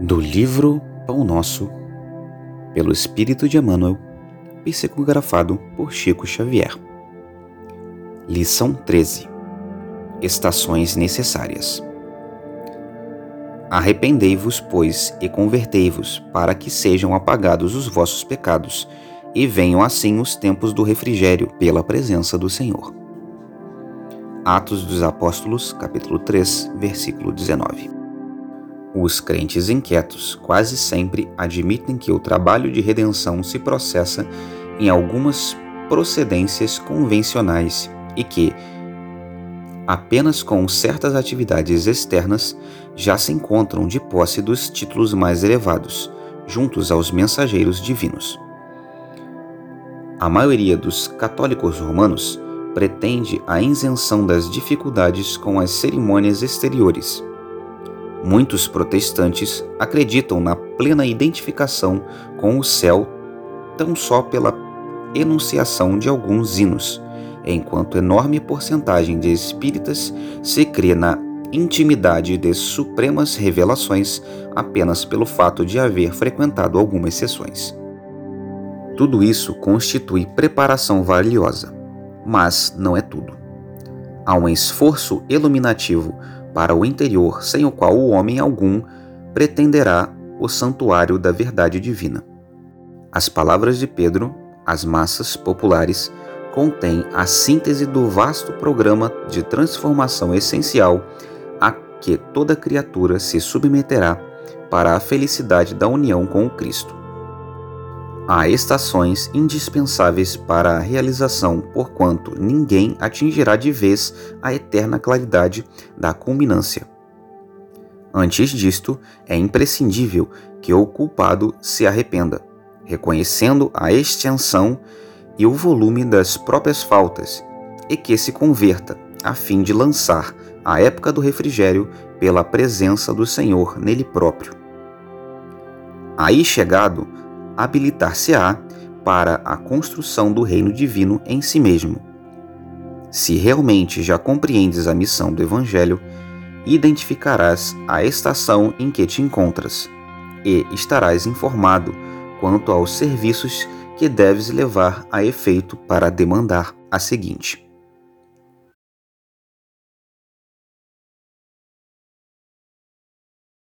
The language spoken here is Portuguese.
Do livro Pão Nosso, pelo Espírito de Emmanuel, psicografado por Chico Xavier. Lição 13 Estações necessárias. Arrependei-vos, pois, e convertei-vos, para que sejam apagados os vossos pecados, e venham assim os tempos do refrigério pela presença do Senhor. Atos dos Apóstolos, capítulo 3, versículo 19. Os crentes inquietos quase sempre admitem que o trabalho de redenção se processa em algumas procedências convencionais e que, apenas com certas atividades externas, já se encontram de posse dos títulos mais elevados, juntos aos mensageiros divinos. A maioria dos católicos romanos pretende a isenção das dificuldades com as cerimônias exteriores Muitos protestantes acreditam na plena identificação com o céu tão só pela enunciação de alguns hinos, enquanto enorme porcentagem de espíritas se crê na intimidade de supremas revelações apenas pelo fato de haver frequentado algumas sessões. Tudo isso constitui preparação valiosa, mas não é tudo. Há um esforço iluminativo para o interior, sem o qual o homem algum pretenderá o santuário da verdade divina. As palavras de Pedro, as massas populares, contêm a síntese do vasto programa de transformação essencial a que toda criatura se submeterá para a felicidade da união com o Cristo. Há estações indispensáveis para a realização, porquanto ninguém atingirá de vez a eterna claridade da culminância. Antes disto, é imprescindível que o culpado se arrependa, reconhecendo a extensão e o volume das próprias faltas, e que se converta, a fim de lançar a época do refrigério pela presença do Senhor nele próprio. Aí chegado, habilitar-se-á para a construção do reino divino em si mesmo. Se realmente já compreendes a missão do Evangelho, identificarás a estação em que te encontras e estarás informado quanto aos serviços que deves levar a efeito para demandar a seguinte.